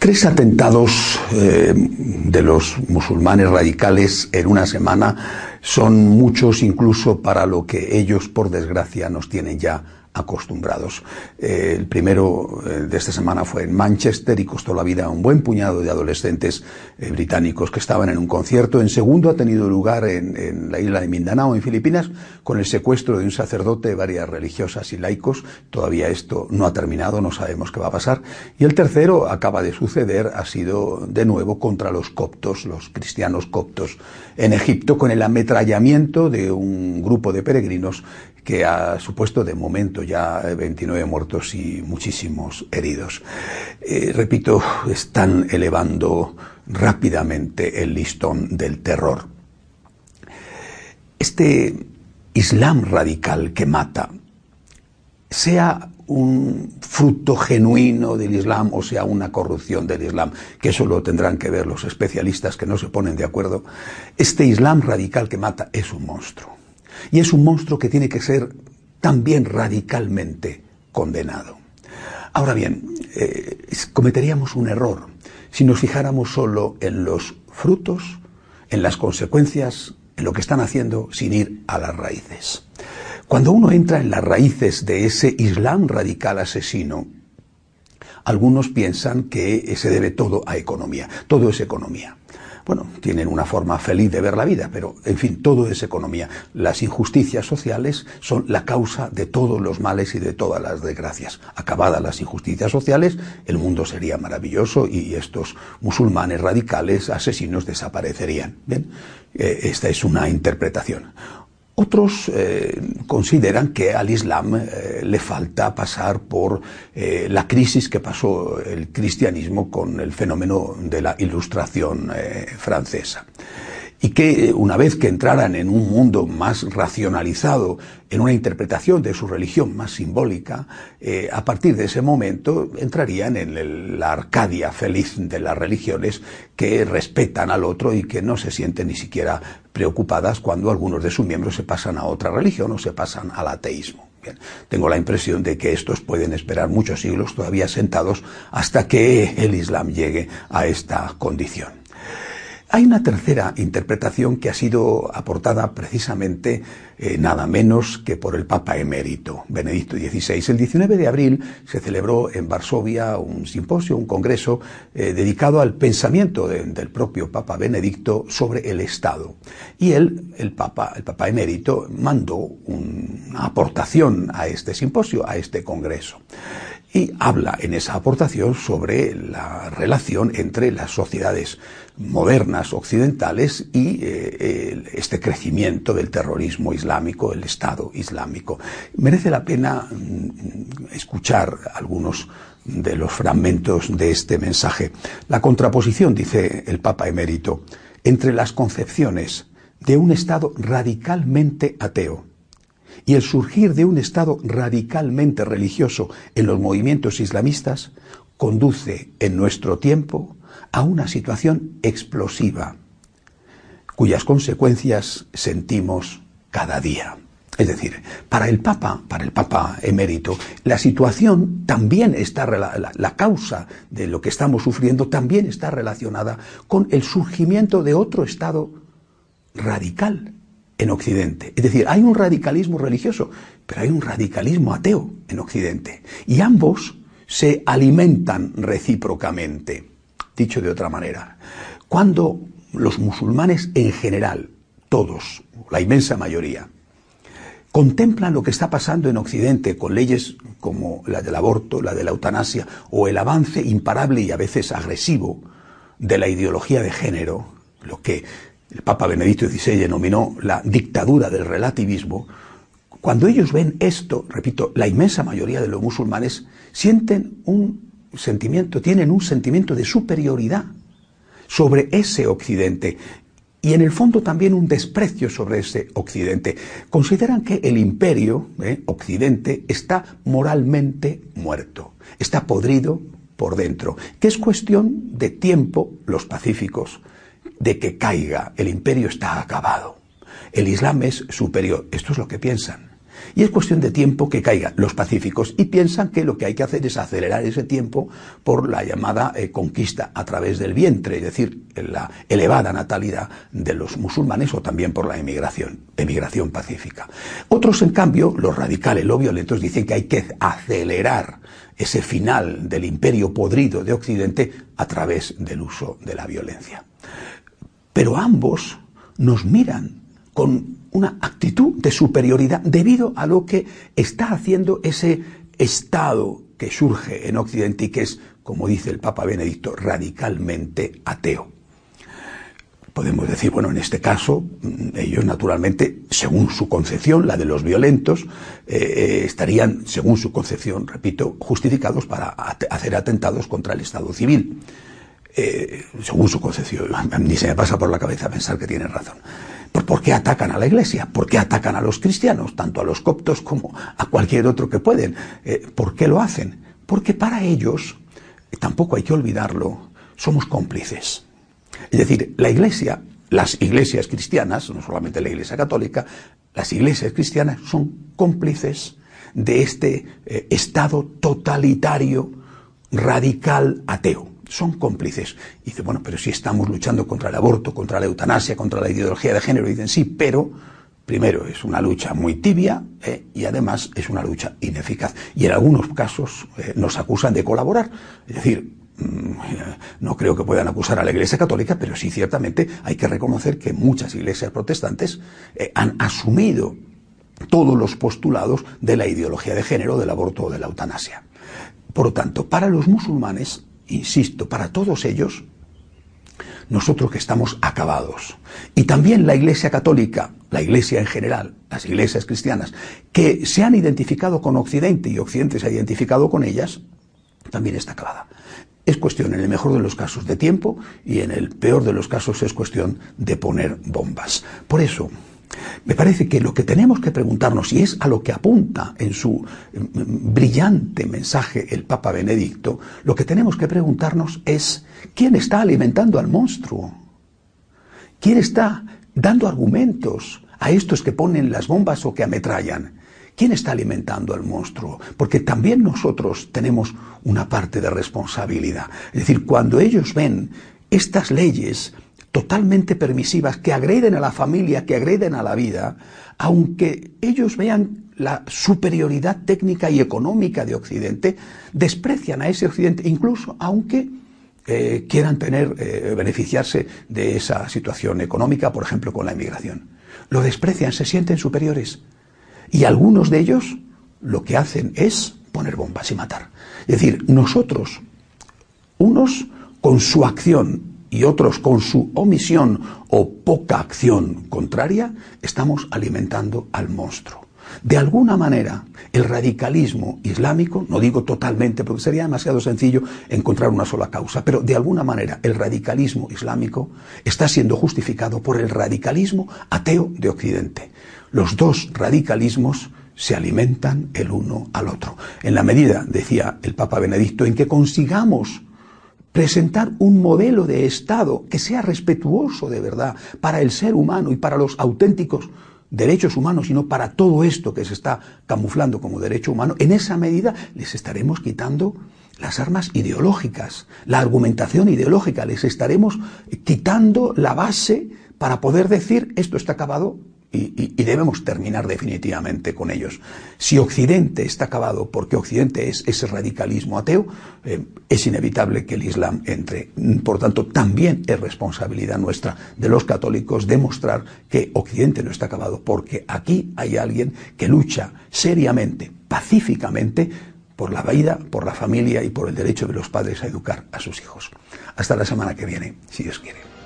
Tres atentados eh, de los musulmanes radicales en una semana son muchos incluso para lo que ellos, por desgracia, nos tienen ya acostumbrados. Eh, el primero eh, de esta semana fue en Manchester y costó la vida a un buen puñado de adolescentes eh, británicos que estaban en un concierto. En segundo ha tenido lugar en, en, la isla de Mindanao, en Filipinas, con el secuestro de un sacerdote, varias religiosas y laicos. Todavía esto no ha terminado, no sabemos qué va a pasar. Y el tercero acaba de suceder, ha sido de nuevo contra los coptos, los cristianos coptos en Egipto, con el ametrallamiento de un grupo de peregrinos que ha supuesto de momento ya 29 muertos y muchísimos heridos. Eh, repito, están elevando rápidamente el listón del terror. Este Islam radical que mata, sea un fruto genuino del Islam o sea una corrupción del Islam, que eso lo tendrán que ver los especialistas que no se ponen de acuerdo, este Islam radical que mata es un monstruo y es un monstruo que tiene que ser también radicalmente condenado. Ahora bien, eh, cometeríamos un error si nos fijáramos solo en los frutos, en las consecuencias, en lo que están haciendo sin ir a las raíces. Cuando uno entra en las raíces de ese Islam radical asesino, algunos piensan que se debe todo a economía, todo es economía bueno, tienen una forma feliz de ver la vida, pero en fin, todo es economía. Las injusticias sociales son la causa de todos los males y de todas las desgracias. Acabadas las injusticias sociales, el mundo sería maravilloso y estos musulmanes radicales, asesinos, desaparecerían. Bien, eh, esta es una interpretación. Otros eh, consideran que al Islam eh, le falta pasar por eh, la crisis que pasó el cristianismo con el fenómeno de la ilustración francesa y que una vez que entraran en un mundo más racionalizado, en una interpretación de su religión más simbólica, eh, a partir de ese momento entrarían en la Arcadia feliz de las religiones que respetan al otro y que no se sienten ni siquiera preocupadas cuando algunos de sus miembros se pasan a otra religión o se pasan al ateísmo. Bien, tengo la impresión de que estos pueden esperar muchos siglos todavía sentados hasta que el Islam llegue a esta condición. Hay una tercera interpretación que ha sido aportada precisamente eh, nada menos que por el Papa emérito, Benedicto XVI. El 19 de abril se celebró en Varsovia un simposio, un congreso eh, dedicado al pensamiento de, del propio Papa Benedicto sobre el Estado. Y él, el Papa, el Papa emérito, mandó una aportación a este simposio, a este congreso y habla en esa aportación sobre la relación entre las sociedades modernas occidentales y eh, este crecimiento del terrorismo islámico, el Estado islámico. Merece la pena mm, escuchar algunos de los fragmentos de este mensaje. La contraposición, dice el Papa emérito, entre las concepciones de un Estado radicalmente ateo y el surgir de un Estado radicalmente religioso en los movimientos islamistas conduce en nuestro tiempo a una situación explosiva, cuyas consecuencias sentimos cada día. Es decir, para el Papa, para el Papa emérito, la situación también está, la, la, causa de lo que estamos sufriendo también está relacionada con el surgimiento de otro Estado radical en Occidente. Es decir, hay un radicalismo religioso, pero hay un radicalismo ateo en Occidente. Y ambos se alimentan recíprocamente. Dicho de otra manera, cuando los musulmanes en general, todos, la inmensa mayoría, contemplan lo que está pasando en Occidente con leyes como la del aborto, la de la eutanasia o el avance imparable y a veces agresivo de la ideología de género, lo que el Papa Benedicto XVI denominó la dictadura del relativismo, cuando ellos ven esto, repito, la inmensa mayoría de los musulmanes sienten un sentimiento, tienen un sentimiento de superioridad sobre ese occidente y en el fondo también un desprecio sobre ese occidente. Consideran que el imperio, eh, occidente, está moralmente muerto, está podrido por dentro, que es cuestión de tiempo, los pacíficos, de que caiga, el imperio está acabado. El Islam es superior, esto es lo que piensan. Y es cuestión de tiempo que caigan los pacíficos y piensan que lo que hay que hacer es acelerar ese tiempo por la llamada eh, conquista a través del vientre, es decir, la elevada natalidad de los musulmanes o también por la emigración, emigración pacífica. Otros, en cambio, los radicales, los violentos, dicen que hay que acelerar ese final del imperio podrido de Occidente a través del uso de la violencia. Pero ambos nos miran con una actitud de superioridad debido a lo que está haciendo ese Estado que surge en Occidente y que es, como dice el Papa Benedicto, radicalmente ateo. Podemos decir, bueno, en este caso, mm, ellos naturalmente, según su concepción, la de los violentos, eh, eh, estarían, según su concepción, repito, justificados para hacer atentados contra el Estado civil. Eh, según su concepción, ni se me pasa por la cabeza pensar que tienen razón. ¿Por qué atacan a la iglesia? ¿Por qué atacan a los cristianos, tanto a los coptos como a cualquier otro que pueden? Eh, ¿Por qué lo hacen? Porque para ellos, tampoco hay que olvidarlo, somos cómplices. Es decir, la iglesia, las iglesias cristianas, no solamente la iglesia católica, las iglesias cristianas son cómplices de este eh, estado totalitario, radical, ateo son cómplices. Y dice, bueno, pero si estamos luchando contra el aborto, contra la eutanasia, contra la ideología de género, dicen sí, pero primero es una lucha muy tibia eh, y además es una lucha ineficaz. Y en algunos casos eh, nos acusan de colaborar. Es decir, mm, no creo que puedan acusar a la Iglesia Católica, pero sí ciertamente hay que reconocer que muchas iglesias protestantes eh, han asumido todos los postulados de la ideología de género, del aborto o de la eutanasia. Por lo tanto, para los musulmanes insisto, para todos ellos, nosotros que estamos acabados. Y también la Iglesia Católica, la Iglesia en general, las iglesias cristianas, que se han identificado con Occidente y Occidente se ha identificado con ellas, también está acabada. Es cuestión, en el mejor de los casos, de tiempo y en el peor de los casos es cuestión de poner bombas. Por eso, me parece que lo que tenemos que preguntarnos, y es a lo que apunta en su mm, brillante mensaje el Papa Benedicto, lo que tenemos que preguntarnos es, ¿quién está alimentando al monstruo? ¿Quién está dando argumentos a estos que ponen las bombas o que ametrallan? ¿Quién está alimentando al monstruo? Porque también nosotros tenemos una parte de responsabilidad. Es decir, cuando ellos ven estas leyes totalmente permisivas que agreden a la familia, que agreden a la vida, aunque ellos vean la superioridad técnica y económica de Occidente, desprecian a ese Occidente, incluso aunque eh, quieran tener, eh, beneficiarse de esa situación económica, por ejemplo, con la inmigración. Lo desprecian, se sienten superiores. Y algunos de ellos lo que hacen es poner bombas y matar. Es decir, nosotros, unos con su acción y otros con su omisión o poca acción contraria, estamos alimentando al monstruo. De alguna manera, el radicalismo islámico, no digo totalmente porque sería demasiado sencillo encontrar una sola causa, pero de alguna manera el radicalismo islámico está siendo justificado por el radicalismo ateo de Occidente. Los dos radicalismos se alimentan el uno al otro. En la medida, decía el Papa Benedicto, en que consigamos presentar un modelo de Estado que sea respetuoso de verdad para el ser humano y para los auténticos derechos humanos, sino para todo esto que se está camuflando como derecho humano, en esa medida les estaremos quitando las armas ideológicas, la argumentación ideológica, les estaremos quitando la base para poder decir esto está acabado y, debemos terminar definitivamente con ellos. Si Occidente está acabado porque Occidente es ese radicalismo ateo, eh, es inevitable que el Islam entre. Por tanto, también es responsabilidad nuestra de los católicos demostrar que Occidente no está acabado porque aquí hay alguien que lucha seriamente, pacíficamente, por la vida, por la familia y por el derecho de los padres a educar a sus hijos. Hasta la semana que viene, si Dios quiere.